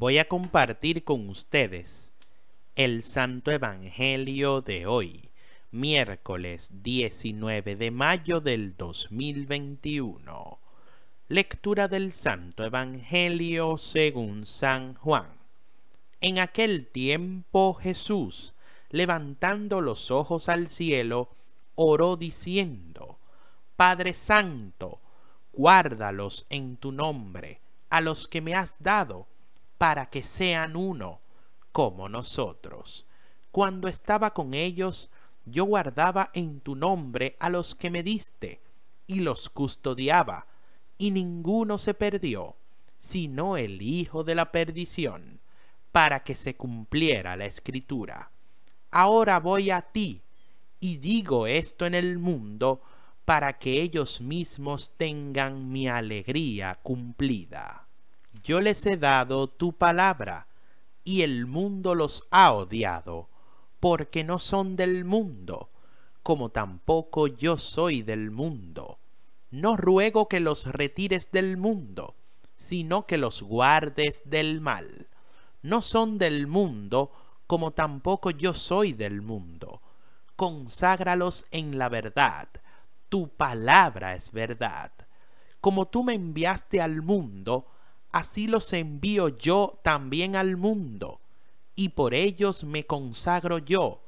voy a compartir con ustedes el Santo Evangelio de hoy, miércoles 19 de mayo del 2021. Lectura del Santo Evangelio según San Juan. En aquel tiempo Jesús, levantando los ojos al cielo, oró diciendo, Padre Santo, guárdalos en tu nombre, a los que me has dado, para que sean uno, como nosotros. Cuando estaba con ellos, yo guardaba en tu nombre a los que me diste, y los custodiaba, y ninguno se perdió, sino el Hijo de la perdición, para que se cumpliera la escritura. Ahora voy a ti, y digo esto en el mundo, para que ellos mismos tengan mi alegría cumplida. Yo les he dado tu palabra, y el mundo los ha odiado, porque no son del mundo, como tampoco yo soy del mundo. No ruego que los retires del mundo, sino que los guardes del mal. No son del mundo, como tampoco yo soy del mundo. Conságralos en la verdad tu palabra es verdad. Como tú me enviaste al mundo, así los envío yo también al mundo, y por ellos me consagro yo,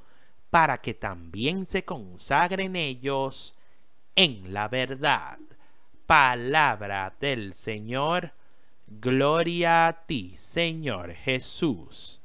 para que también se consagren ellos en la verdad. Palabra del Señor, gloria a ti, Señor Jesús.